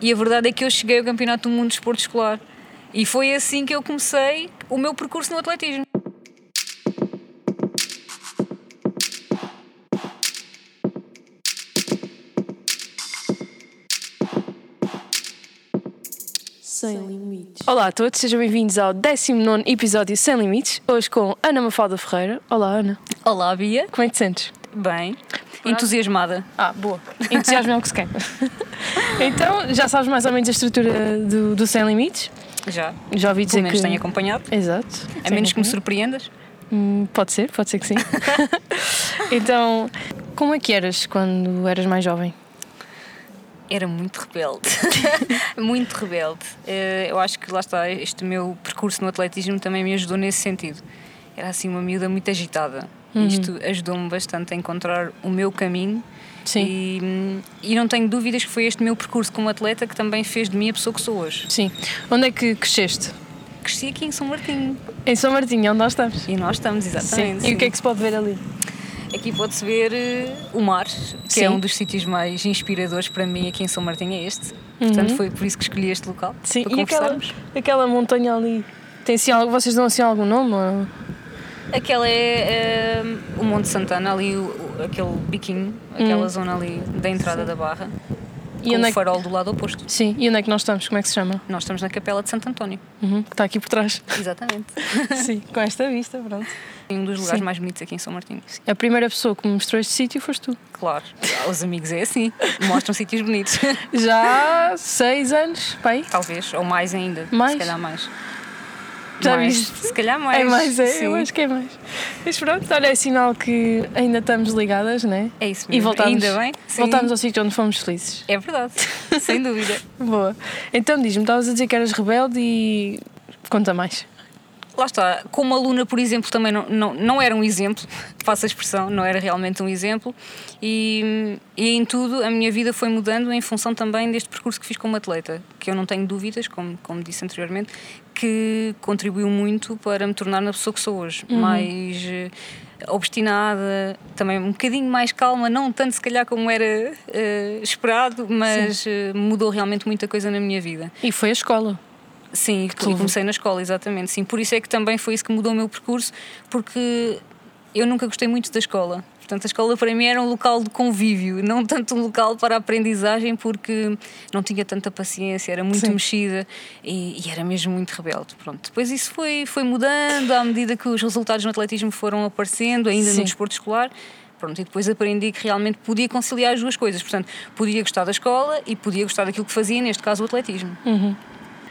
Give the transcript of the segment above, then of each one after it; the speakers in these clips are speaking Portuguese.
E a verdade é que eu cheguei ao Campeonato do Mundo de Esporte Escolar. E foi assim que eu comecei o meu percurso no atletismo. Sem limites. Olá a todos, sejam bem-vindos ao 19 episódio Sem Limites, hoje com Ana Mafalda Ferreira. Olá Ana, Olá, Bia. como é que te sentes? Bem. Entusiasmada. Ah, boa. Entusiasmo é o que se quer. então, já sabes mais ou menos a estrutura do, do Sem Limites? Já. Já ouvi dizer Pelo menos que... tenho acompanhado. Exato. A menos que me surpreendas. Hum, Pode ser, pode ser que sim. então, como é que eras quando eras mais jovem? Era muito rebelde. muito rebelde. Eh, Eu acho que lá está, este meu percurso no atletismo também me ajudou nesse sentido. Era assim uma miúda muito agitada. Uhum. Isto ajudou-me bastante a encontrar o meu caminho. Sim. E, hum, e não tenho dúvidas que foi este meu percurso como atleta que também fez de mim a pessoa que sou hoje. Sim. Onde é que cresceste? Cresci aqui em São Martinho. Em São Martinho, onde nós estamos. E nós estamos, exatamente. E o que é que se pode ver ali? Aqui pode-se ver eh, o mar, que Sim. é um dos sítios mais inspiradores para mim aqui em São Martinho, é este. Portanto, foi por isso que escolhi este local. Uhum. Sim, para e aquela, aquela montanha ali? Tem assim, algo- vocês dão assim algum nome? ou- Aquela é eh, o Monte Santana, ali aquele biquinho, aquela zona ali da entrada da barra, E com onde é o que- farol do lado oposto. Sim, e onde é que nós estamos? Como é que se chama? Nós estamos na Capela de Santo António. Uhum, que está aqui por trás. Exatamente. Sim, com esta vista, pronto. um dos lugares Sim. mais bonitos aqui em São Martinho. A primeira pessoa que me mostrou este sítio foste tu. Claro, os amigos é assim, mostram sítios bonitos. Já há seis anos, pai. Talvez, ou mais ainda. Mais? Se calhar mais. Já mais. viste? Se calhar mais. É mais, é, sim. eu acho que é mais. Mas pronto, olha, é sinal que ainda estamos ligadas, né? É isso E mesmo. voltamos, Ainda bem. Sim. voltamos ao sítio onde fomos felizes. É verdade, sem dúvida. Boa. Então diz-me, estavas a dizer que eras rebelde e conta mais. Lá está, como aluna, por exemplo, também não, não, não era um exemplo, faço a expressão, não era realmente um exemplo, e, e em tudo a minha vida foi mudando em função também deste percurso que fiz como atleta, que eu não tenho dúvidas, como, como disse anteriormente, que contribuiu muito para me tornar na pessoa que sou hoje, mais eh, obstinada, também um bocadinho mais calma, não tanto se calhar como era eh, esperado, mas eh, mudou realmente muita coisa na minha vida. E foi a escola. Sim, levou. comecei na escola, exatamente. Sim, por isso é que também foi isso que mudou o meu percurso, porque eu nunca gostei muito da escola. Portanto, a escola para mim era um local de convívio, não tanto um local para aprendizagem, porque não tinha tanta paciência, era muito Sim. mexida e, e era mesmo muito rebelde. Pronto. Depois isso foi, foi mudando à medida que os resultados no atletismo foram aparecendo, ainda Sim. no desporto escolar. Pronto, e depois aprendi que realmente podia conciliar as duas coisas. Portanto, podia gostar da escola e podia gostar daquilo que fazia, neste caso o atletismo.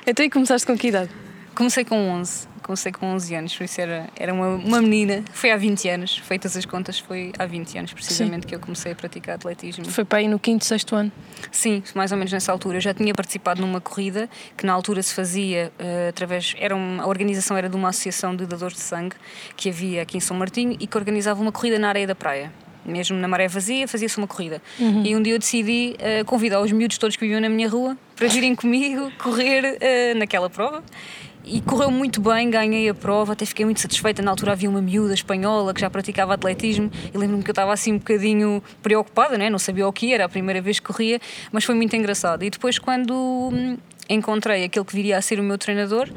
Então e começaste com que idade? Comecei com 11, comecei com 11 anos, por isso era, era uma, uma menina. Foi há 20 anos, feitas as contas, foi há 20 anos precisamente que eu comecei a praticar atletismo. Foi para aí no quinto, sexto ano. Sim, mais ou menos nessa altura. Eu já tinha participado numa corrida que na altura se fazia eh, através. Era uma, a organização era de uma associação de dadores de sangue que havia aqui em São Martinho e que organizava uma corrida na areia da praia. Mesmo na maré vazia, fazia-se uma corrida. E um dia eu decidi eh, convidar os miúdos todos que viviam na minha rua para virem comigo correr eh, naquela prova. E correu muito bem, ganhei a prova, até fiquei muito satisfeita. Na altura havia uma miúda espanhola que já praticava atletismo e lembro-me que eu estava assim um bocadinho preocupada, né? não sabia o que era, a primeira vez que corria, mas foi muito engraçado. E depois, quando hum, encontrei aquele que viria a ser o meu treinador,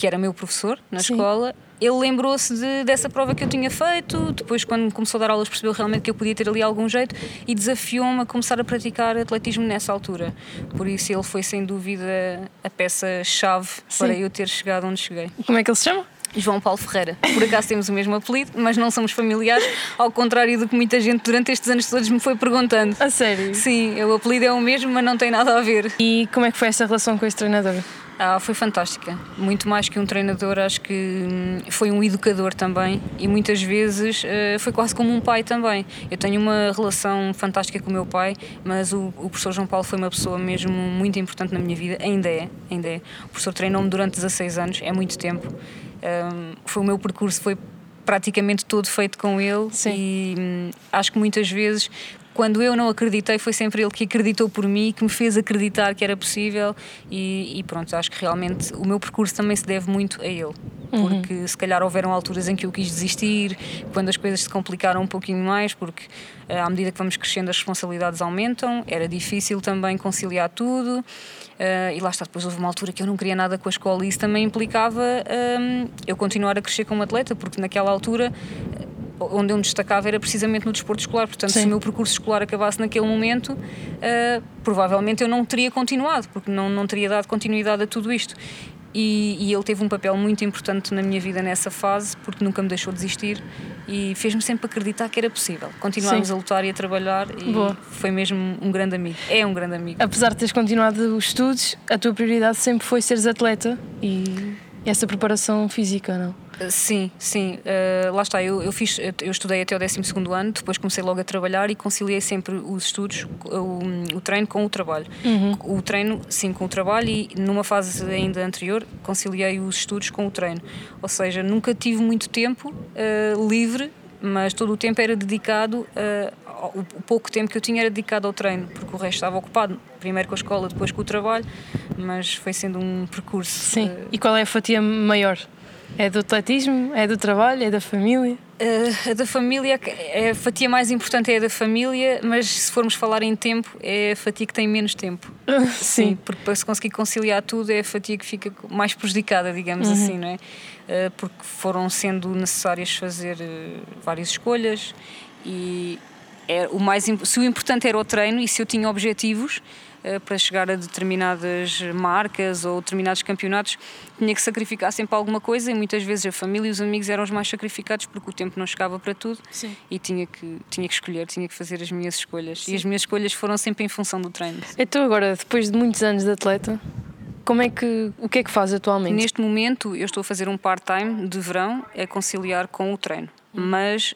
que era meu professor na Sim. escola, ele lembrou-se de- dessa prova que eu tinha feito. Depois, quando me começou a dar aulas, percebeu realmente que eu podia ter ali algum jeito e desafiou-me a começar a praticar atletismo nessa altura. Por isso, ele foi sem dúvida a peça-chave para eu ter chegado onde cheguei. Como é que ele se chama? João Paulo Ferreira. Por acaso temos o mesmo apelido, mas não somos familiares, ao contrário do que muita gente durante estes anos todos me foi perguntando. A sério? Sim, o apelido é o mesmo, mas não tem nada a ver. E como é que foi essa relação com esse treinador? Ah, foi fantástica. Muito mais que um treinador, acho que hum, foi um educador também e muitas vezes eh, foi quase como um pai também. Eu tenho uma relação fantástica com o meu pai, mas o, o professor João Paulo foi uma pessoa mesmo muito importante na minha vida, ainda é, ainda é. O professor treinou-me durante 16 anos, é muito tempo. Hum, foi o meu percurso, foi praticamente todo feito com ele Sim. e hum, acho que muitas vezes quando eu não acreditei, foi sempre ele que acreditou por mim, que me fez acreditar que era possível. E, e pronto, acho que realmente o meu percurso também se deve muito a ele. Porque uhum. se calhar houveram alturas em que eu quis desistir, quando as coisas se complicaram um pouquinho mais, porque eh, à medida que vamos crescendo as responsabilidades aumentam, era difícil também conciliar tudo. Uh, e lá está, depois houve uma altura que eu não queria nada com a escola e isso também implicava um, eu continuar a crescer como atleta, porque naquela altura onde eu me destacava era precisamente no desporto escolar. Portanto, Sim. se o meu percurso escolar acabasse naquele momento, uh, provavelmente eu não teria continuado, porque não, não teria dado continuidade a tudo isto. E, e, ele teve um papel muito importante na minha vida nessa fase, porque nunca me deixou desistir e fez-me sempre acreditar que era possível. Continuámos Sim. a lutar e a trabalhar e Boa. foi mesmo um grande amigo. É um grande amigo. Apesar de teres continuado os estudos, a tua prioridade sempre foi seres atleta e essa preparação física, não? Sim, sim. Uh, lá está, eu, eu, fiz, eu estudei até o 12 ano, depois comecei logo a trabalhar e conciliei sempre os estudos, o, o treino com o trabalho. Uhum. O treino, sim, com o trabalho e numa fase ainda anterior conciliei os estudos com o treino. Ou seja, nunca tive muito tempo uh, livre, mas todo o tempo era dedicado uh, o pouco tempo que eu tinha era dedicado ao treino, porque o resto estava ocupado, primeiro com a escola, depois com o trabalho, mas foi sendo um percurso. Sim. Uh... E qual é a fatia maior? É do atletismo? É do trabalho? É da família? Uh, a da família, é a fatia mais importante é a da família, mas se formos falar em tempo, é a fatia que tem menos tempo. Sim. sim. Porque para se conseguir conciliar tudo, é a fatia que fica mais prejudicada, digamos uhum. assim, não é? Uh, porque foram sendo necessárias fazer várias escolhas e é, o mais, se o importante era o treino e se eu tinha objetivos uh, para chegar a determinadas marcas ou determinados campeonatos, tinha que sacrificar sempre alguma coisa e muitas vezes a família e os amigos eram os mais sacrificados porque o tempo não chegava para tudo Sim. e tinha que, tinha que escolher, tinha que fazer as minhas escolhas. Sim. E as minhas escolhas foram sempre em função do treino. Então agora, depois de muitos anos de atleta, como é que, o que é que faz atualmente? Neste momento eu estou a fazer um part-time de verão a conciliar com o treino mas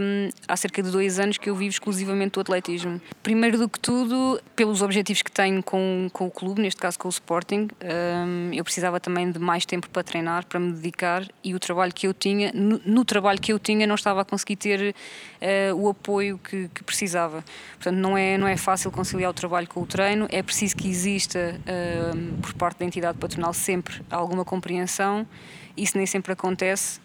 hum, há cerca de dois anos que eu vivo exclusivamente do atletismo. Primeiro do que tudo, pelos objetivos que tenho com, com o clube, neste caso com o Sporting, hum, eu precisava também de mais tempo para treinar, para me dedicar e o trabalho que eu tinha, no, no trabalho que eu tinha, não estava a conseguir ter uh, o apoio que, que, precisava. Portanto, não é, não é fácil conciliar o trabalho com o treino, é preciso que exista uh, por parte da entidade patronal sempre alguma compreensão. Isso nem sempre acontece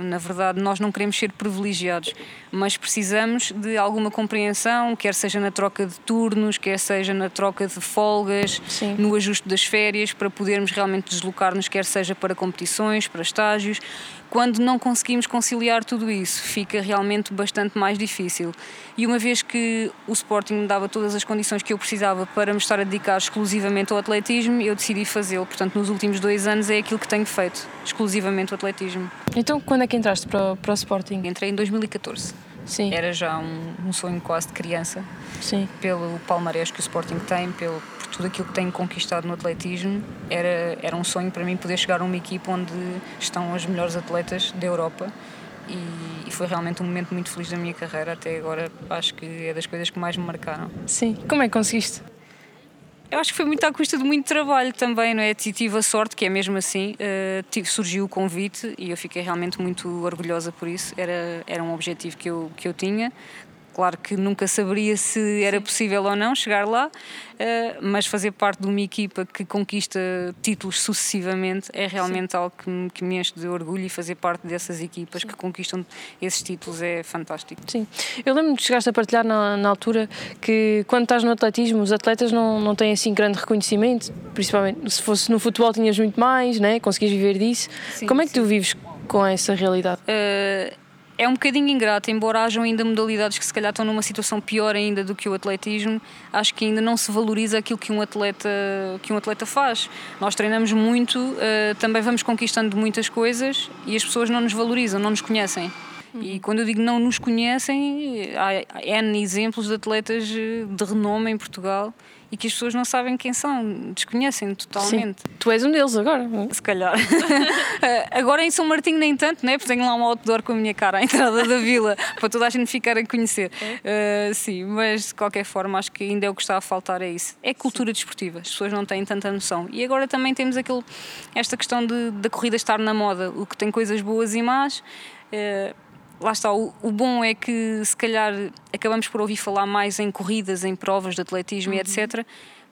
na verdade, nós não queremos ser privilegiados, mas precisamos de alguma compreensão, quer seja na troca de turnos, quer seja na troca de folgas, Sim. no ajuste das férias, para podermos realmente deslocar-nos, quer seja para competições, para estágios. Quando não conseguimos conciliar tudo isso, fica realmente bastante mais difícil. E uma vez que o Sporting me dava todas as condições que eu precisava para me estar a dedicar exclusivamente ao atletismo, eu decidi fazê-lo. Portanto, nos últimos dois anos é aquilo que tenho feito, exclusivamente o atletismo. Então, quando é que entraste para, para o Sporting? Entrei em 2014. Sim. Era já um, um sonho quase de criança. Sim. Pelo palmarés que o Sporting tem, pelo, tudo aquilo que tenho conquistado no atletismo, era, era um sonho para mim poder chegar a uma equipe onde estão as melhores atletas da Europa. E, e, foi realmente um momento muito feliz da minha carreira até agora. Acho que é das coisas que mais me marcaram. Sim. Como é que conseguiste? Eu acho que foi muito à custa de muito trabalho também, não é? Tive a sorte, que é mesmo assim, uh, surgiu o convite e eu fiquei realmente muito orgulhosa por isso. Era, era um objetivo que eu, que eu tinha. Claro que nunca saberia se era possível ou não chegar lá, eh, mas fazer parte de uma equipa que conquista títulos sucessivamente é realmente Sim. algo que me, que me enche de orgulho e fazer parte dessas equipas Sim. que conquistam esses títulos é fantástico. Sim, eu lembro-me que chegaste a partilhar na, na, altura que quando estás no atletismo os atletas não, não têm assim grande reconhecimento, principalmente se fosse no futebol tinhas muito mais, né? conseguias viver disso. Sim, Como é que tu vives com essa realidade? Uh, é um bocadinho ingrato, embora hajam ainda modalidades que se calhar estão numa situação pior ainda do que o atletismo, acho que ainda não se valoriza aquilo que um atleta, que um atleta faz. Nós treinamos muito, uh, também vamos conquistando muitas coisas e as pessoas não nos valorizam, não nos conhecem. E quando eu digo não nos conhecem, há N exemplos de atletas eh, de renome em Portugal e que as pessoas não sabem quem são, desconhecem totalmente. Sim. Tu és um deles agora. Se calhar. agora em São Martinho nem tanto, né? porque tenho lá um outdoor com a minha cara à entrada da vila para toda a gente ficar a conhecer. Uh, sim, mas de qualquer forma acho que ainda é o que está a faltar é isso. É cultura desportiva, as pessoas não têm tanta noção. E agora também temos aquele, esta questão de, da corrida estar na moda, o que tem coisas boas e más. Uh, lá está, o, o, bom é que se calhar acabamos por ouvir falar mais em corridas, em provas de atletismo uhum. e etc.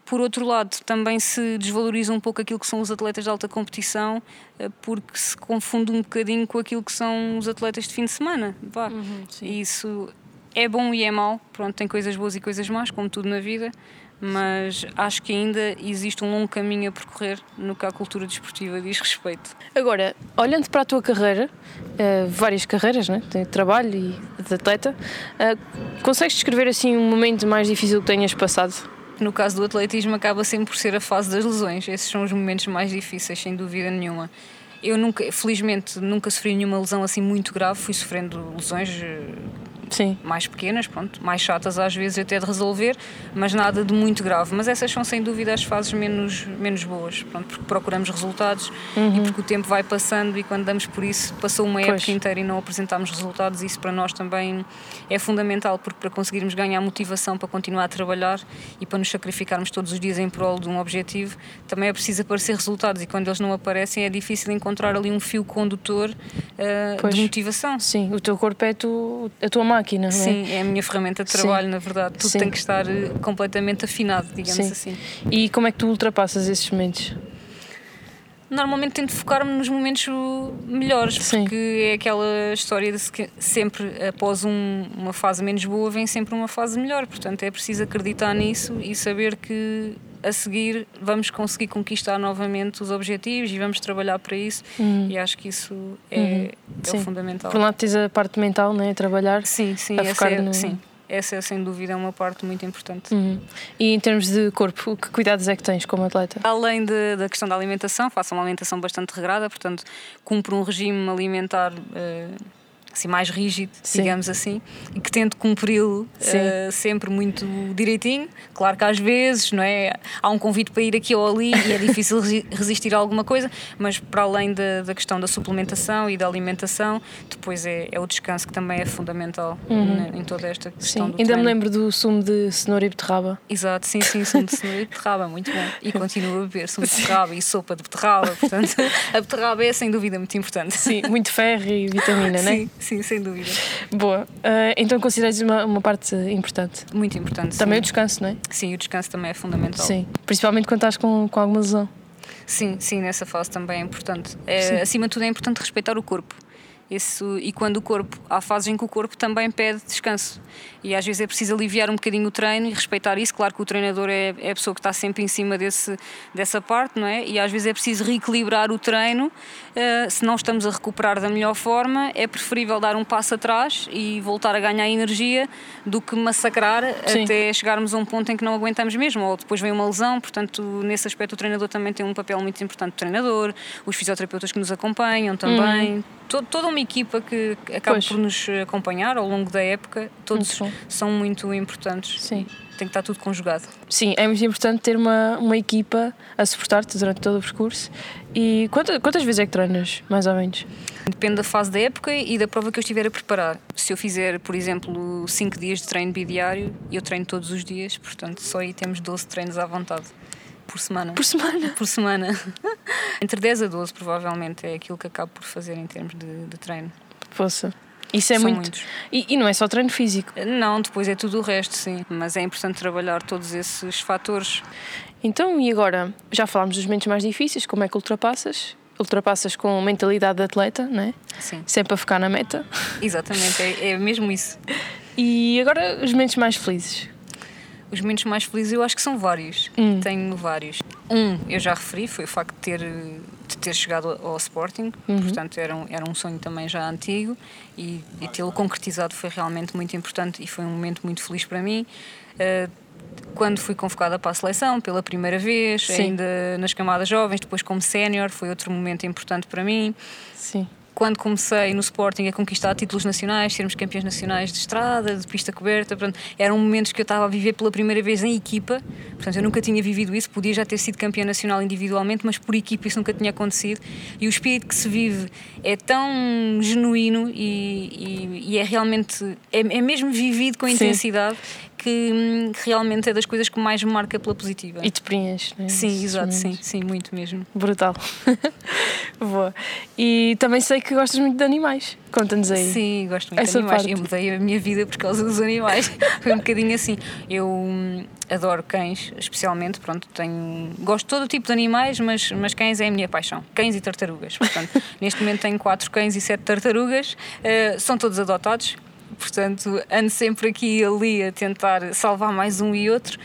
Por outro lado, também se desvaloriza um pouco aquilo que são os atletas de alta competição, eh, porque se confunde um bocadinho com aquilo que são os atletas de fim de semana. Vá. Uhum, Isso é bom e é mau. Pronto, tem coisas boas e coisas más, como tudo na vida mas acho que ainda existe um longo caminho a percorrer no que a cultura desportiva diz respeito. Agora, olhando para a tua carreira, uh, várias carreiras, né? de trabalho e de atleta, uh, consegues descrever assim um momento mais difícil que tenhas passado? No caso do atletismo, acaba sempre por ser a fase das lesões. Esses são os momentos mais difíceis, sem dúvida nenhuma. Eu nunca, felizmente, nunca sofri nenhuma lesão assim muito grave, fui sofrendo lesões eh, Sim. mais pequenas, pronto, mais chatas às vezes até de resolver, mas nada de muito grave. Mas essas são sem dúvida as fases menos, menos boas, pronto, porque procuramos resultados uhum. e porque o tempo vai passando e quando damos por isso, passou uma pois. época inteira e não apresentamos resultados, isso para nós também é fundamental, porque para conseguirmos ganhar motivação para continuar a trabalhar e para nos sacrificarmos todos os dias em prol de um objetivo, também é preciso aparecer resultados e quando eles não aparecem é difícil encontrar ali um fio condutor uh, de motivação. Sim, o teu corpo é tu, a tua máquina não é? Sim, é a minha ferramenta de trabalho, Sim. na verdade. Tudo Sim. tem que estar eh, completamente afinado, digamos Sim. assim. E como é que tu ultrapassas esses momentos? Normalmente tento focar-me nos momentos melhores, Sim. porque é aquela história de que sempre após um, uma fase menos boa vem sempre uma fase melhor. Portanto, é preciso acreditar nisso e saber que a seguir vamos conseguir conquistar novamente os objetivos e vamos trabalhar para isso uhum. e acho que isso é, uhum. é fundamental. Por um lado tens a parte mental, né? trabalhar sim, sim, a focar é, no... sim. Essa é sem dúvida uma parte muito importante. Uhum. E em termos de corpo, que cuidados é que tens como atleta? Além de, da questão da alimentação, faço uma alimentação bastante regrada, portanto, cumpro um regime alimentar uh, assim, mais rígido, Sim. digamos assim, e que tento cumpri-lo uh, sempre muito direitinho. Claro que às vezes não é, há um convite para ir aqui ou ali e é difícil resistir a alguma coisa, mas para além da, da questão da suplementação e da alimentação, depois é, é o descanso que também é fundamental uhum. em toda esta questão. Sim. Ainda treino. me lembro do sumo de cenoura e beterraba. Exato, sim, sim, sumo de cenoura e beterraba, muito bom. E continuo a beber sumo de beterraba e sopa de beterraba, portanto, a beterraba é sem dúvida muito importante. Sim, muito ferro e vitamina, não é? Sim, sim, sem dúvida. Boa. Uh, então consideras uma, uma parte importante? Muito importante. Também sim. o descanso, não é? Sim, o descanso também é fundamental. Sim, principalmente quando estás com, com alguma lesão. Sim, sim, nessa fase também é importante. É, acima de tudo é importante respeitar o corpo. Isso, e quando o corpo, há fases em que o corpo também pede descanso. E às vezes é preciso aliviar um bocadinho o treino e respeitar isso. Claro que o treinador é, é a pessoa que está sempre em cima desse, dessa parte, não é? E às vezes é preciso reequilibrar o treino. Uh, se não estamos a recuperar da melhor forma, é preferível dar um passo atrás e voltar a ganhar energia do que massacrar Sim. até chegarmos a um ponto em que não aguentamos mesmo. Ou depois vem uma lesão. Portanto, nesse aspecto, o treinador também tem um papel muito importante. O treinador, os fisioterapeutas que nos acompanham também. Uhum toda uma equipa que acaba pois. por nos acompanhar ao longo da época, todos muito são muito importantes. Sim. Tem que estar tudo conjugado. Sim, é muito importante ter uma, uma equipa a suportar-te durante todo o percurso. E quantas, quantas vezes é que treinas, mais ou menos? Depende da fase da época e da prova que eu estiver a preparar. Se eu fizer, por exemplo, 5 dias de treino bidiário, eu treino todos os dias, portanto, só aí temos 12 treinos à vontade por semana. Por semana? Por semana. Entre 10 a 12, provavelmente, é aquilo que acabo por fazer em termos de, de treino. Poxa. Isso é São muito. E, e, não é só treino físico? Não, depois é tudo o resto, sim. Mas é importante trabalhar todos esses fatores. Então, e agora? Já falámos dos momentos mais difíceis, como é que ultrapassas? Ultrapassas com mentalidade de atleta, não é? Sim. Sempre a ficar na meta. Exatamente, é, é mesmo isso. E agora, os momentos mais felizes? Os momentos mais felizes eu acho que são vários. Hum. Tenho vários. Um, eu já referi, foi o facto de ter, de ter chegado ao Sporting, uhum. portanto era um, era um sonho também já antigo e, e tê-lo concretizado foi realmente muito importante e foi um momento muito feliz para mim. Uh, quando fui convocada para a seleção pela primeira vez, Sim. ainda nas camadas jovens, depois como sénior, foi outro momento importante para mim. Sim quando comecei no Sporting a conquistar títulos nacionais, sermos campeões nacionais de estrada, de pista coberta, portanto, eram momentos que eu estava a viver pela primeira vez em equipa, portanto, eu nunca tinha vivido isso, podia já ter sido campeã nacional individualmente, mas por equipa isso nunca tinha acontecido. E o espírito que se vive é tão genuíno e, e, e é realmente, é, é, mesmo vivido com intensidade que, hum, que realmente é das coisas que mais me marca pela positiva. E te preenche, não é? Sim, Esses exato, sim, momentos. sim, muito mesmo. Brutal. Boa. E também sei que gostas muito de animais. Conta-nos aí. Sim, gosto muito Essa de animais. parte. Eu mudei a minha vida por causa dos animais. Foi um bocadinho assim. Eu hum, adoro cães, especialmente. Pronto, tenho. Gosto de todo tipo de animais, mas, mas cães é a minha paixão. Cães e tartarugas. Portanto, neste momento tenho quatro cães e sete tartarugas. Uh, são todos adotados. Portanto, ando sempre aqui e ali a tentar salvar mais um e outro.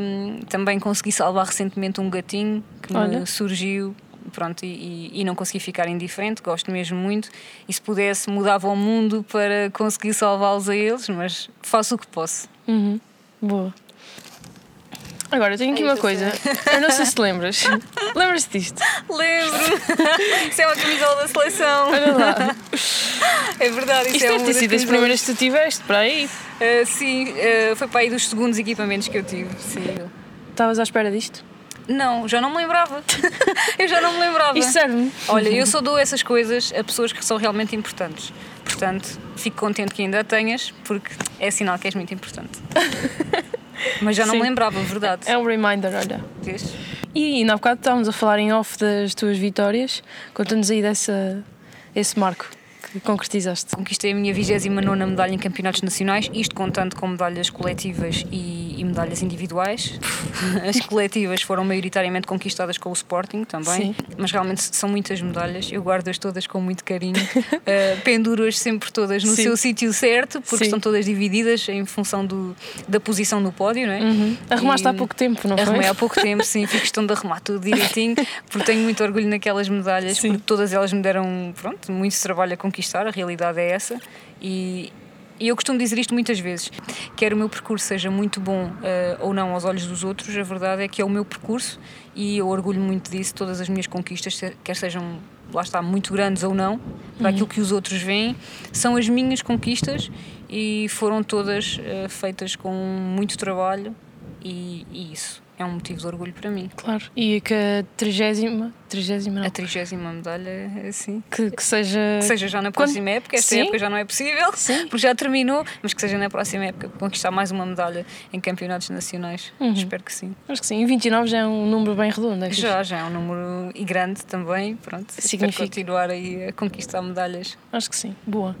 Um, também consegui salvar recentemente um gatinho que Olha. me surgiu pronto, e, e- e não consegui ficar indiferente, gosto mesmo muito. E se pudesse, mudava o mundo para conseguir salvá-los a eles, mas faço o que posso. Uhum. Boa. Agora, tenho aqui uma coisa. Eu não sei se te lembras. Lembras-te disto? Lembro! isso é uma camisola da seleção. Olha lá. É verdade, isso Isto é deve ter das sido as camisolas. primeiras que tu tiveste para aí. Ah, sim, ah, foi para aí dos segundos equipamentos que eu tive. Sim. Estavas à espera disto? Não, já não me lembrava. eu já não me lembrava. Isto serve-me. Olha, eu só dou essas coisas a pessoas que são realmente importantes. Portanto, fico contente que ainda a tenhas, porque é sinal que és muito importante. Mas já não Sim. me lembrava, verdade. É um reminder, olha. Vês? E ainda há bocado estávamos a falar em off das tuas vitórias. Conta-nos aí dessa, esse marco que concretizaste. Conquistei a minha 29 medalha em campeonatos nacionais, isto contando com medalhas coletivas e, e medalhas individuais. As coletivas foram maioritariamente conquistadas com o Sporting também, Sim. mas realmente são muitas medalhas. Eu guardo-as todas com muito carinho, uh, penduro-as sempre todas no Sim. seu sítio certo, porque Sim. estão todas divididas em função do, da posição no pódio, não é? Arrumaste E- há pouco tempo, não foi? Arrumei há pouco tempo, sim, fico questão de arrumar tudo direitinho, porque tenho muito orgulho naquelas medalhas, Sim. porque todas elas me deram pronto, muito trabalho a conquistar, a realidade é essa. E, e eu costumo dizer isto muitas vezes: quer o meu percurso seja muito bom eh, ou não aos olhos dos outros, a verdade é que é o meu percurso e eu orgulho muito disso. Todas as minhas conquistas, quer sejam lá está, muito grandes ou não, para aquilo que os outros veem, são as minhas conquistas e foram todas eh, feitas com muito trabalho e, e isso é um motivo de orgulho para mim. Claro. E que a trigésima, trigésima não, A trigésima medalha, assim. que, que seja... Que seja já na Quando- próxima época, esta Sim. época já não é possível, Sim. porque já terminou, mas que seja na próxima época conquistar mais uma medalha em campeonatos nacionais. Uhum. Espero que sim. Acho que sim. E 29 já é um número bem redondo. É. Já, já é um número e grande também, pronto. Significa. Continuar aí a conquistar medalhas. Acho que sim. Boa.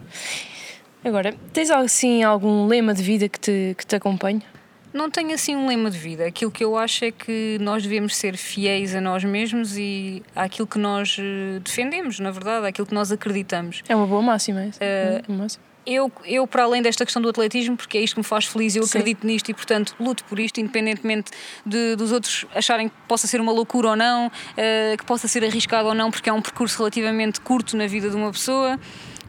Agora, tens assim algum lema de vida que te, que te acompanhe? Não tenho assim um lema de vida. Aquilo que eu acho é que nós devemos ser fiéis a nós mesmos e àquilo que nós eh, defendemos, na verdade, àquilo que nós acreditamos. É uma boa máxima essa. Eh, Uma máxima. Eu, eu, para além desta questão do atletismo, porque é isto que me faz feliz, eu Sim. acredito nisto e, portanto, luto por isto, independentemente de, dos outros acharem que possa ser uma loucura ou não, eh, que possa ser arriscado ou não, porque é um percurso relativamente curto na vida de uma pessoa.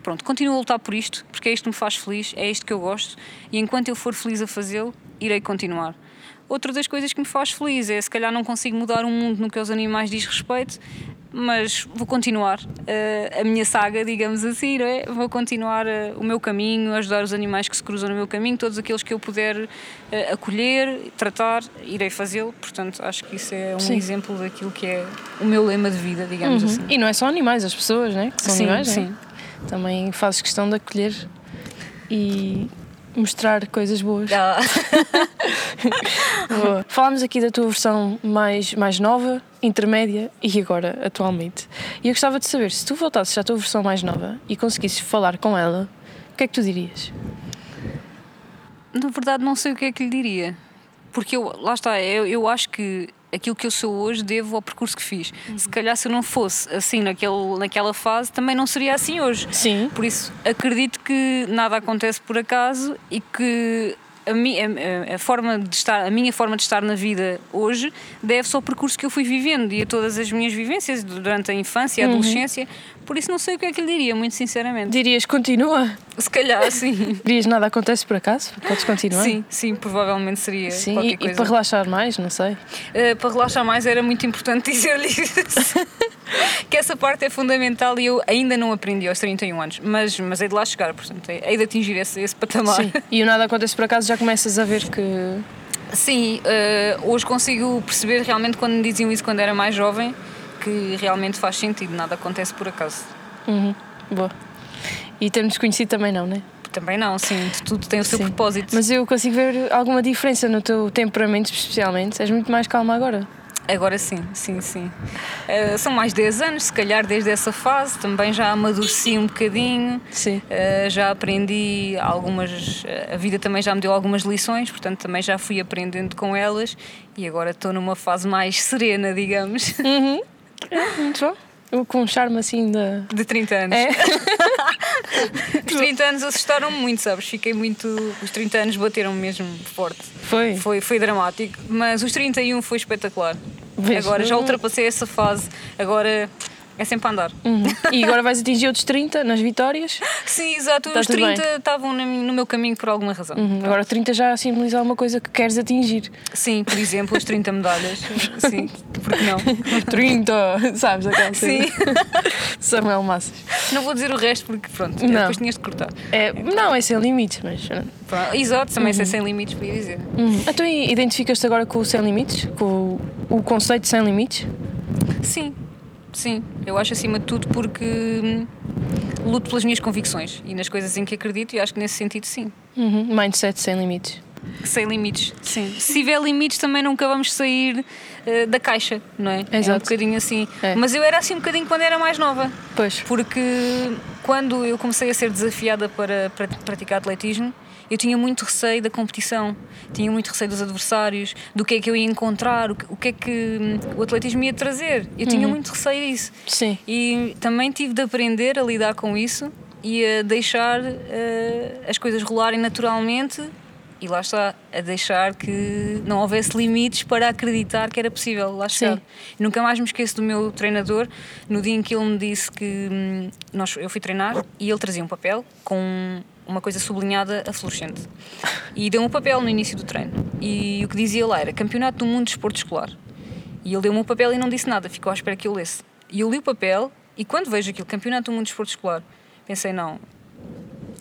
Pronto, continuo a lutar por isto, porque é isto que me faz feliz, é isto que eu gosto, e enquanto eu for feliz a fazê-lo, irei continuar. Outra das coisas que me faz feliz é, se calhar não consigo mudar o mundo no que aos animais diz respeito, mas vou continuar eh, a minha saga, digamos assim, é? Vou continuar eh, o meu caminho, ajudar os animais que se cruzam no meu caminho, todos aqueles que eu puder eh, acolher, tratar, irei fazê-lo. Portanto, acho que isso é um Sim. exemplo daquilo que é o meu lema de vida, digamos Uhum. assim. E não é só animais, as pessoas, né? Que são Sim, animais, sim. Né? Também fazes questão de acolher e mostrar coisas boas. Ah, Boa. Falámos aqui da tua versão mais, mais nova, intermédia e agora, atualmente. E eu gostava de saber, se tu voltasses à tua versão mais nova e conseguisses falar com ela, o que é que tu dirias? na verdade, não sei o que é que lhe diria. Porque eu, lá está, eu, eu acho que aquilo que eu sou hoje devo ao percurso que fiz. Se calhar, se eu não fosse assim naquele, naquela fase, também não seria assim hoje. Sim. Por isso, acredito que nada acontece por acaso e que a, mi, a, a forma de estar, a minha forma de estar na vida hoje deve-se ao percurso que eu fui vivendo e a todas as minhas vivências durante a infância e a Uhum. Por isso, não sei o que é que lhe diria, muito sinceramente. Dirias continua? Se calhar, sim. Dirias nada acontece por acaso? Podes continuar? Sim, sim, provavelmente seria Sim, qualquer e, e para relaxar mais, não sei. Uh, para relaxar mais era muito importante dizer-lhe isso. que essa parte é fundamental e eu ainda não aprendi aos 31 anos, mas, mas hei de lá chegar, portanto, hei de atingir esse, esse patamar. Sim. E o nada acontece por acaso já começas a ver que. Sim, uh, hoje consigo perceber realmente quando me diziam isso quando era mais jovem, que realmente faz sentido, nada acontece por acaso. Uhum. Boa. E termos conhecido também não, né? Também não, sim, tudo tem o seu Sim. propósito. Mas eu consigo ver alguma diferença no teu temperamento, especialmente. És muito mais calma agora. Agora sim, sim, sim. Eh, são mais 10 anos, se calhar, desde essa fase. Também já amadureci um bocadinho. Sim. Uh, já aprendi algumas. A vida também já me deu algumas lições, portanto também já fui aprendendo com elas e agora estou numa fase mais serena, digamos, Muito bom. Eu Com um charme assim da. de 30 anos. É? Os 30 anos assustaram-me muito, sabes? Fiquei muito. Os 30 anos bateram mesmo forte. Foi. Foi, foi dramático, mas os 31 foi espetacular. Vês? Agora já ultrapassei essa fase, agora é sempre a andar. Uhum. E agora vais atingir outros 30 nas vitórias. Sim, exato. Tá os tudo 30 estavam no meu caminho por alguma razão. Uhum. Agora 30 já simboliza alguma coisa que queres atingir. Sim, por exemplo, as 30 medalhas. Sim, porque não? 30! Sabes aquela Sim. Samuel Massas. Não vou dizer o resto porque, pronto, Não. depois tinhas de cortar. É, não, é sem limites, mas. Pronto, Exato, também sei sem limites, podia dizer. Uhum. Então e identificas-te agora com o sem limites? Com o, o conceito de sem limites? Sim, sim. Eu acho acima de tudo porque hum, luto pelas minhas convicções e nas coisas em que acredito e acho que nesse sentido sim. Uhum. Mindset sem limites. Sem limites, sim. Se tiver limites também nunca vamos sair eh, da caixa, não é? É um Exato. bocadinho assim. É. Mas eu era assim um bocadinho quando era mais nova. Pois. Porque quando eu comecei a ser desafiada para, para praticar atletismo, eu tinha muito receio da competição, tinha muito receio dos adversários, do que é que eu ia encontrar, o que, o que é que hum, o atletismo ia trazer. Eu tinha muito receio disso. Sim. E também tive de aprender a lidar com isso e a deixar eh, as coisas rolarem naturalmente e lá está, a deixar que não houvesse limites para acreditar que era possível lá chegar. Sim. Nunca mais me esqueço do meu treinador, no dia em que ele me disse que hum, nós, eu fui treinar e ele trazia um papel com uma coisa sublinhada a fluorescente. E deu-me um papel no início do treino. E o que dizia lá era Campeonato do Mundo de Desporto Escolar. E ele deu-me o papel e não disse nada, ficou à espera que eu lesse. E eu li o papel e quando vejo aquilo, Campeonato do Mundo de Desporto Escolar, pensei, não,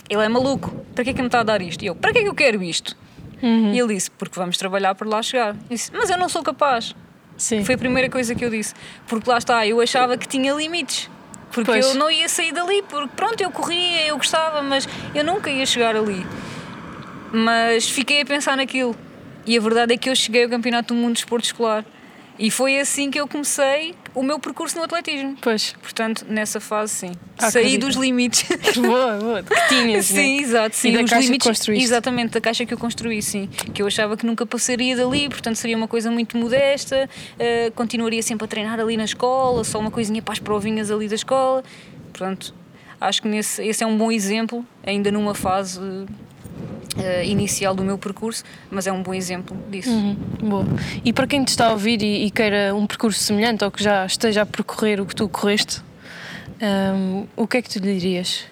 ele é maluco, para que é que me está a dar isto? E eu, para que é que eu quero isto? E ele disse, porque vamos trabalhar para lá chegar. Eu disse, mas eu não sou capaz. Sim. Foi a primeira coisa que eu disse. Porque lá está, eu achava que tinha limites. Porque Pois. eu não ia sair dali, porque pronto, eu corria, eu gostava, mas eu nunca ia chegar ali. Mas fiquei a pensar naquilo. E a verdade é que eu cheguei ao Campeonato do Mundo de Desporto Escolar. E foi assim que eu comecei o meu percurso no atletismo. Pois. Portanto, nessa fase, sim. Ah, Saí acredito. dos limites. boa, boa. Que tinhas, Sim, né? exato. Sim, da os caixa que limites, construíste. Exatamente, da caixa que eu construí, sim. Que eu achava que nunca passaria dali, portanto seria uma coisa muito modesta, eh, continuaria sempre a treinar ali na escola, só uma coisinha para as provinhas ali da escola. Portanto, acho que nesse, esse é um bom exemplo, ainda numa fase eh, inicial do meu percurso, mas é um bom exemplo disso. Uhum, boa. E para quem te está a ouvir e, e queira um percurso semelhante ou que já esteja a percorrer o que tu correste, hum, o que é que tu lhe dirias?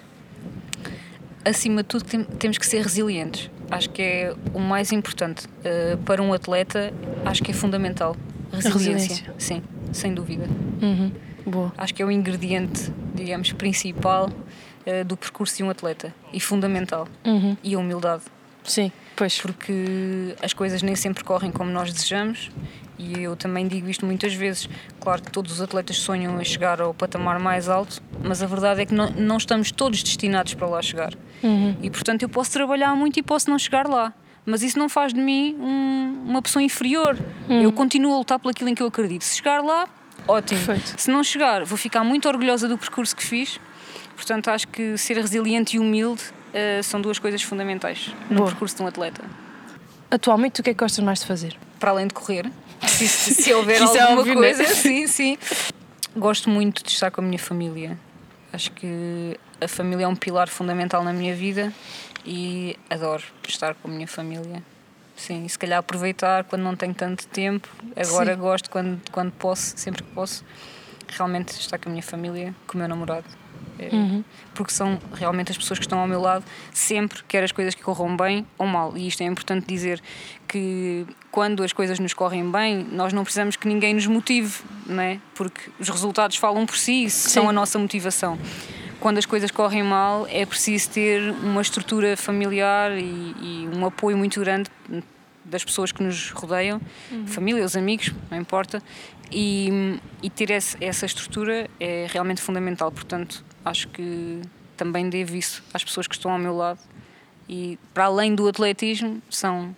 acima de tudo, tem- temos que ser resilientes. Acho que é o mais importante. Uh, para um atleta, acho que é fundamental. Resiliência. resiliência. Sim, sem dúvida. Uhum, boa. Acho que é o ingrediente, digamos, principal uh, do percurso de um atleta e fundamental. Uhum, E a humildade, sim, pois. porque as coisas nem sempre correm como nós desejamos. E eu também digo isto muitas vezes. Claro que todos os atletas sonham em chegar ao patamar mais alto, mas a verdade é que não, não estamos todos destinados para lá chegar. Uhum, E portanto eu posso trabalhar muito e posso não chegar lá. Mas isso não faz de mim um- uma pessoa inferior. Eu continuo a lutar por aquilo em que eu acredito. Se chegar lá, ótimo. Perfeito. Se não chegar, vou ficar muito orgulhosa do percurso que fiz. Portanto, acho que ser resiliente e humilde eh, são duas coisas fundamentais no Boa. percurso de um atleta. Atualmente, o que é que gostas mais de fazer? Para além de correr, se, se- houver é alguma óbvio, coisa, sim, sim. Gosto muito de estar com a minha família. Acho que a família é um pilar fundamental na minha vida e adoro estar com a minha família. Sim, se calhar aproveitar quando não tenho tanto tempo. Agora Sim. gosto quando, quando posso, sempre que posso, realmente estar com a minha família, com o meu namorado. É, Uhum. Porque são realmente as pessoas que estão ao meu lado, sempre quer as coisas que corram bem ou mal. E isto é importante dizer que quando as coisas nos correm bem, nós não precisamos que ninguém nos motive, não é? Porque os resultados falam por si, isso são a nossa motivação. Quando as coisas correm mal, é preciso ter uma estrutura familiar e, e um apoio muito grande das pessoas que nos rodeiam, família, os amigos, não importa, e, e ter esse- essa estrutura é realmente fundamental. Portanto, acho que também devo isso às pessoas que estão ao meu lado E para além do atletismo, são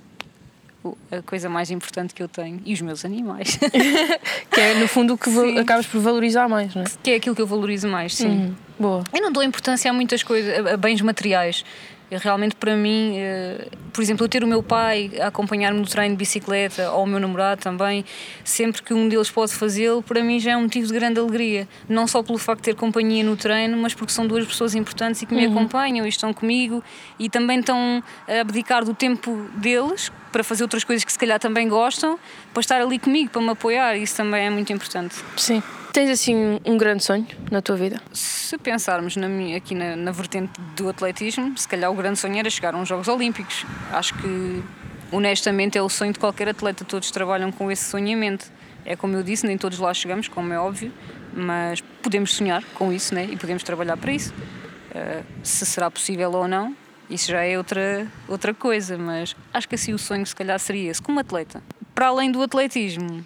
a coisa mais importante que eu tenho e os meus animais. que é no fundo o que acabas por valorizar mais, não é? Que é aquilo que eu valorizo mais, sim. Uhum. Boa. Eu não dou importância a muitas coisas, a bens materiais. Realmente para mim, eh, por exemplo, eu ter o meu pai a acompanhar-me no treino de bicicleta ou o meu namorado também, sempre que um deles pode fazê-lo, para mim já é um motivo de grande alegria. Não só pelo facto de ter companhia no treino, mas porque são duas pessoas importantes e que me uhum. acompanham e estão comigo e também estão a abdicar do tempo deles para fazer outras coisas que se calhar também gostam, para estar ali comigo, para me apoiar. Isso também é muito importante. Sim. Tens assim um grande sonho na tua vida? Se pensarmos na minha, aqui na, na vertente do atletismo, se calhar o grande sonho era chegar a uns Jogos Olímpicos. Acho que, honestamente, é o sonho de qualquer atleta. Todos trabalham com esse sonhamento. É como eu disse, nem todos lá chegamos, como é óbvio, mas podemos sonhar com isso né? e podemos trabalhar para isso. Uh, se será possível ou não, isso já é outra, outra coisa, mas acho que assim o sonho se calhar seria esse, como atleta. Para além do atletismo,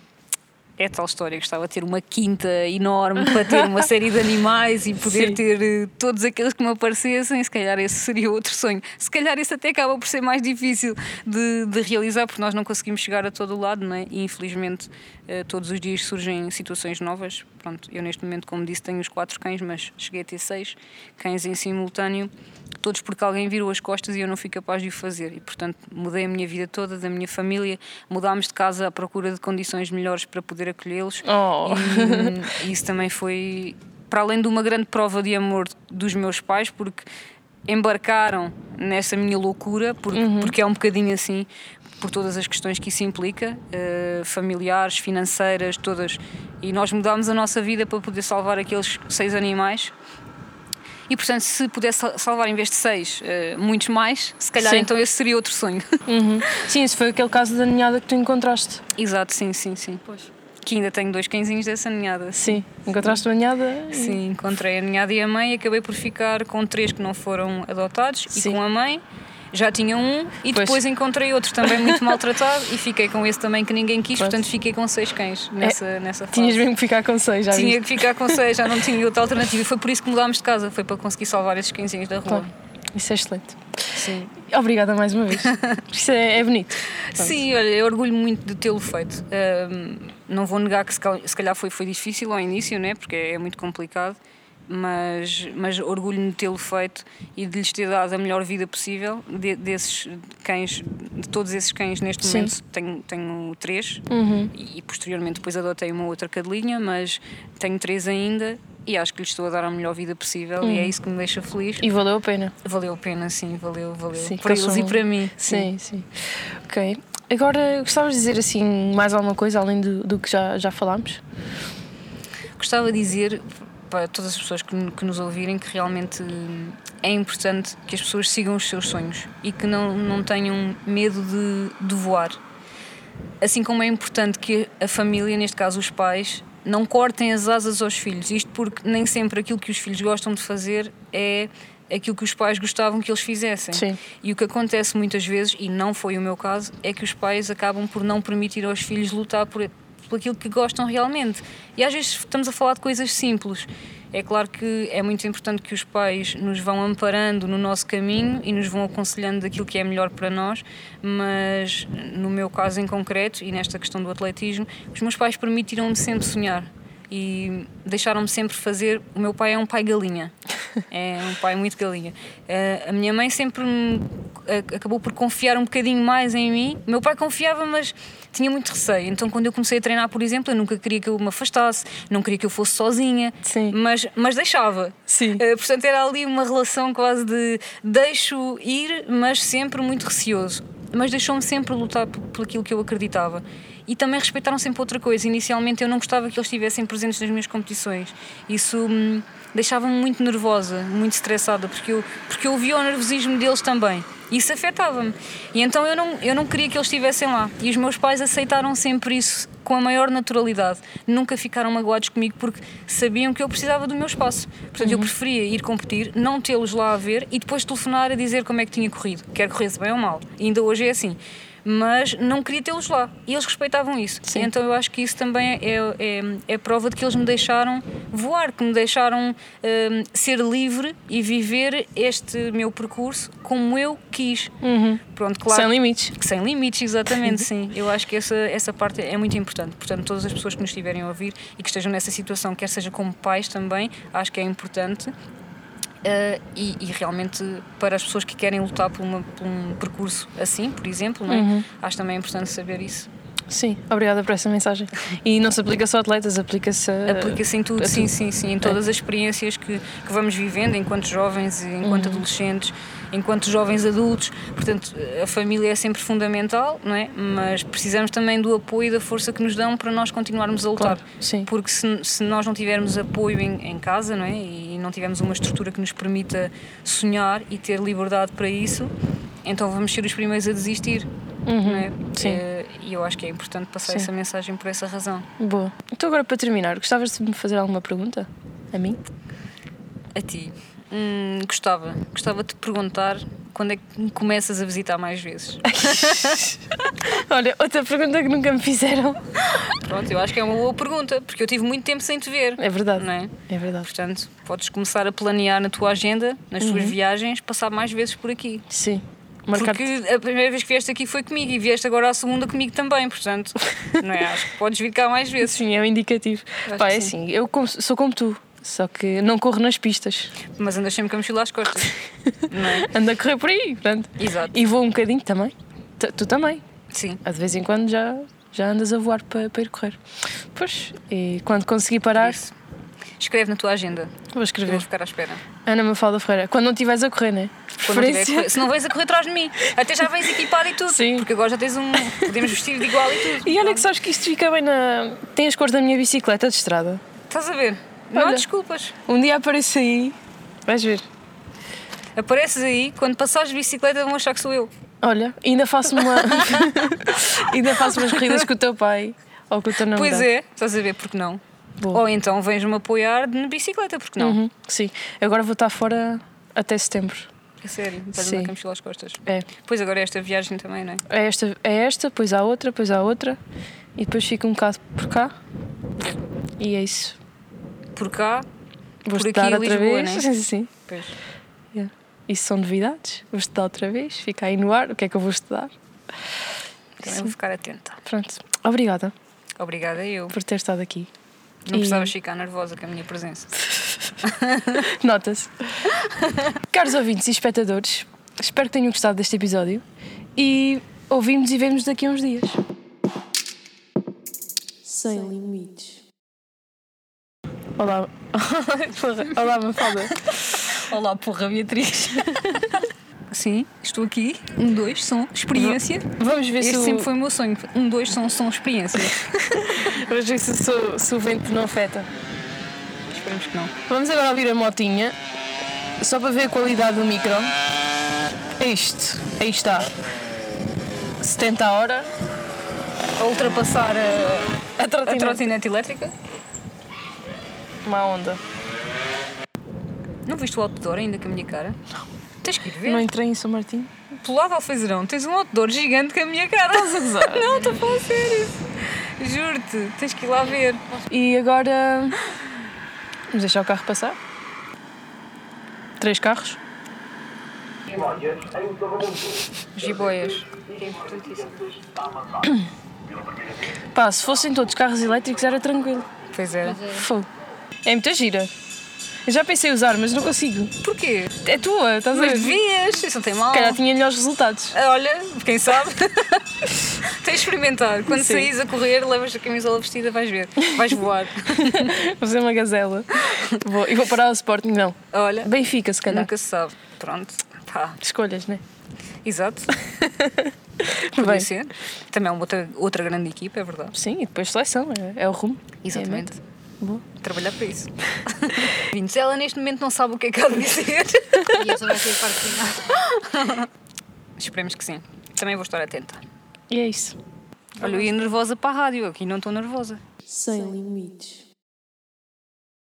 é tal história, gostava de ter uma quinta enorme para ter uma série de animais e poder Sim. ter uh, todos aqueles que me aparecessem, se calhar esse seria outro sonho. Se calhar esse até acaba por ser mais difícil de, de realizar, porque nós não conseguimos chegar a todo o lado, não é? e infelizmente uh, todos os dias surgem situações novas. Pronto, eu neste momento, como disse, tenho os quatro cães, mas cheguei a ter seis cães em simultâneo todos porque alguém virou as costas e eu não fui capaz de o fazer. E, portanto, mudei a minha vida toda, da minha família, mudámos de casa à procura de condições melhores para poder acolhê-los. Oh. E, isso também foi, para além de uma grande prova de amor dos meus pais, porque embarcaram nessa minha loucura, porque, uhum. porque é um bocadinho assim, por todas as questões que isso implica, uh, familiares, financeiras, todas. E nós mudámos a nossa vida para poder salvar aqueles seis animais e portanto, se pudesse salvar em vez de seis, uh, muitos mais, se calhar sim. então esse seria outro sonho. Uhum. Sim, esse foi aquele caso da ninhada que tu encontraste. Exato, sim, sim, sim. Pois. Que ainda tenho dois cãezinhos dessa ninhada. Sim, encontraste a ninhada? E... Sim, encontrei a ninhada e a mãe e acabei por ficar com três que não foram adotados sim. e com a mãe já tinha um e pois. depois encontrei outro também muito maltratado e fiquei com esse também que ninguém quis, pois. portanto fiquei com seis cães nessa, é, nessa fase. Tinhas mesmo que ficar com seis, já Tinha que ficar com seis, já não tinha outra alternativa e foi por isso que mudámos de casa, foi para conseguir salvar esses cãezinhos da rua. Claro. Isso é excelente. Sim. Obrigada mais uma vez. Isso é, é bonito. Pronto. Sim, olha, eu orgulho muito de tê-lo feito. Um, não vou negar que se calhar foi, foi difícil ao início, né? porque é muito complicado mas, mas orgulho-me de tê-lo feito e de lhes ter dado a melhor vida possível de, desses cães, de todos esses cães neste Sim. momento tenho, tenho três uhum. e, e, posteriormente depois adotei uma outra cadelinha, mas tenho três ainda e acho que lhes estou a dar a melhor vida possível uhum. e é isso que me deixa feliz. E valeu a pena? Valeu a pena, sim, valeu, valeu. Sim, para eles são... e para mim. Sim, sim. sim. Ok. Agora, gostavas de dizer assim mais alguma coisa além do, do que já, já falámos? Gostava de dizer para todas as pessoas que, que nos ouvirem que realmente é importante que as pessoas sigam os seus sonhos e que não, não tenham medo de, de voar. Assim como é importante que a família, neste caso os pais, não cortem as asas aos filhos. Isto porque nem sempre aquilo que os filhos gostam de fazer é aquilo que os pais gostavam que eles fizessem. Sim. E o que acontece muitas vezes, e não foi o meu caso, é que os pais acabam por não permitir aos filhos lutar por, por aquilo que gostam realmente. E às vezes estamos a falar de coisas simples. É claro que é muito importante que os pais nos vão amparando no nosso caminho e nos vão aconselhando daquilo que é melhor para nós, mas no meu caso em concreto e nesta questão do atletismo, os meus pais permitiram-me sempre sonhar e deixaram-me sempre fazer. O meu pai é um pai galinha, é um pai muito galinha. Eh, a minha mãe sempre me acabou por confiar um bocadinho mais em mim. O meu pai confiava, mas tinha muito receio. Então, quando eu comecei a treinar, por exemplo, eu nunca queria que eu me afastasse, não queria que eu fosse sozinha, Sim. Mas, mas deixava. Sim. Uh, portanto, era ali uma relação quase de deixo ir, mas sempre muito receoso. Mas deixou-me sempre lutar por aquilo que eu acreditava e também respeitaram sempre outra coisa. Inicialmente eu não gostava que eles estivessem presentes nas minhas competições. Isso hum, deixava-me muito nervosa, muito estressada, porque eu, porque eu via o nervosismo deles também. Isso afetava-me. E então eu não, eu não queria que eles estivessem lá. E os meus pais aceitaram sempre isso com a maior naturalidade. Nunca ficaram magoados comigo porque sabiam que eu precisava do meu espaço. Portanto, uhum. eu preferia ir competir, não tê-los lá a ver e depois telefonar a dizer como é que tinha corrido, quer corresse bem ou mal. E ainda hoje é assim mas não queria tê-los lá. E eles respeitavam isso. Sim. Então eu acho que isso também é, é, é prova de que eles me deixaram voar, que me deixaram hum, ser livre e viver este meu percurso como eu quis. Pronto, claro. Sem limites. Sem limites, exatamente, sim. Eu acho que essa, essa parte é muito importante. Portanto, todas as pessoas que nos estiverem a ouvir e que estejam nessa situação, quer seja como pais também, acho que é importante. Uh, e, e realmente para as pessoas que querem lutar por, uma- por um percurso assim, por exemplo, é? acho também importante saber isso. Sim, obrigada por essa mensagem. E não se aplica só a atletas, aplica-se a. Aplica-se em tudo, a sim, sim, sim, em todas as experiências que, que vamos vivendo enquanto jovens, enquanto adolescentes, enquanto jovens adultos. Portanto, a família é sempre fundamental, não é? Mas precisamos também do apoio e da força que nos dão para nós continuarmos a lutar. Claro, sim. Porque se, se nós não tivermos apoio em, em casa, não é? E não tivermos uma estrutura que nos permita sonhar e ter liberdade para isso, então vamos ser os primeiros a desistir. Não é? sim. Eh, E eu acho que é importante passar Sim. essa mensagem por essa razão. Boa. Então, agora para terminar, gostavas de me fazer alguma pergunta? A mim? A ti. Hum, gostava. Gostava de te perguntar quando é que me começas a visitar mais vezes. Olha, outra pergunta que nunca me fizeram. Pronto, eu acho que é uma boa pergunta, porque eu tive muito tempo sem te ver. É verdade. Não é? É verdade. Portanto, podes começar a planear na tua agenda, nas Uhum. tuas viagens, passar mais vezes por aqui. Sim. Marcar Porque a primeira vez que vieste aqui foi comigo e vieste agora a segunda comigo também, portanto, não é? Acho que podes vir cá mais vezes. Sim, é um indicativo. Acho Pá, é sim. assim, eu como- sou como tu, só que não corro nas pistas. Mas andas sempre com a mochila às costas, não é? Ando a correr por aí, pronto. Exato. E vou um bocadinho também. Tu, tu também. Sim. De vez em quando já, já andas a voar para, para ir correr. Pois, e quando conseguir parar, Isso. Escreve na tua agenda. vou Eu vou escrever. ficar à espera. Ana Mafalda Ferreira. Quando não estiveres a correr, né? Quando não tiver a correr- se não vais a correr atrás de mim, até já vens equipado e tudo. Sim. Porque agora já tens um. Podemos vestir de igual e tudo. E olha que sabes que isto fica bem na. Tem as cores da minha bicicleta de estrada. Estás a ver? Não há Olha. desculpas. Um dia aparece aí. Vais ver. Apareces aí, quando passares de bicicleta vão achar que sou eu. Olha, ainda faço uma. ainda faço umas corridas com o teu pai ou com o teu namorado. Pois é, estás a ver, porque não? Boa. Ou então vens-me apoiar na bicicleta, porque não? Uhum, sim. Agora vou estar fora até setembro. É sério, estás a Sim. andar com a mochila às costas. É. Pois agora esta viagem também, não é? É esta, é esta, depois há outra, depois há outra. E depois fico um bocado por cá. E é isso. Por cá, Vou Por aqui estudar em outra Lisboa, vez. né? Sim. pois. Yeah. Isso são novidades. Vou estudar outra vez. Fica aí no ar. O que é que eu vou estudar? Também vou ficar atenta. Pronto. Obrigada Obrigada eu. por ter estado aqui. Não E- precisavas ficar nervosa com a minha presença. Nota-se. Caros ouvintes e espectadores, espero que tenham gostado deste episódio e ouvimos e vemos daqui a uns dias. Sem limites. Olá. Olá, Mafalda. Olá, porra, Beatriz. Sim, estou aqui. Um, dois, som, experiência. Vamos ver Este se o, sempre foi o meu sonho. Um, dois, som, som, experiência. vamos ver se, o- se o vento não afeta. Esperemos que não. Vamos agora ouvir a motinha, só para ver a qualidade do micro. É isto, aí está. 70 a hora. A ultrapassar a, A a trotinete. trotinete elétrica. Uma onda. Não viste o outdoor ainda com a minha cara? Não. Tens que ir ver. Não entrei em São Martim. Do lado ao alfeizerão tens um outdoor gigante com a minha cara. Estás a gozar? Não, estou a falar sério. Juro-te, tens que ir lá ver. E agora. Vamos deixar o carro passar. Três carros. Giboias. Que é importantíssimo. Pá, se fossem todos carros elétricos era tranquilo. Pois é. Fogo. É muita gira. Eu já pensei em usar, mas não consigo. Porquê? É tua, estás a Mas ver? devias, isso não tem mal. Se calhar tinha melhores resultados. Ah, Olha, quem sabe? Tens de experimentar. Quando Sim. saís a correr, levas a camisola vestida, vais ver. Vais voar. Vou fazer uma gazela. Vou, e vou parar ao Sporting, não. Olha, Benfica, se calhar. nunca se sabe. Pronto. Pá, Escolhas, né? exato. Podia Bem, ser. Também é uma outra, outra grande equipa, é verdade. sim, e depois seleção, é, é o rumo. Exatamente. É a meta. Boa. Trabalhar para isso. Vintes, ela neste momento não sabe o que é que há de dizer. E essa vai ser a parte final. Esperemos que sim. Também vou estar atenta. E é isso. Olha, eu ia nervosa para a rádio, aqui não estou nervosa. Sem limites.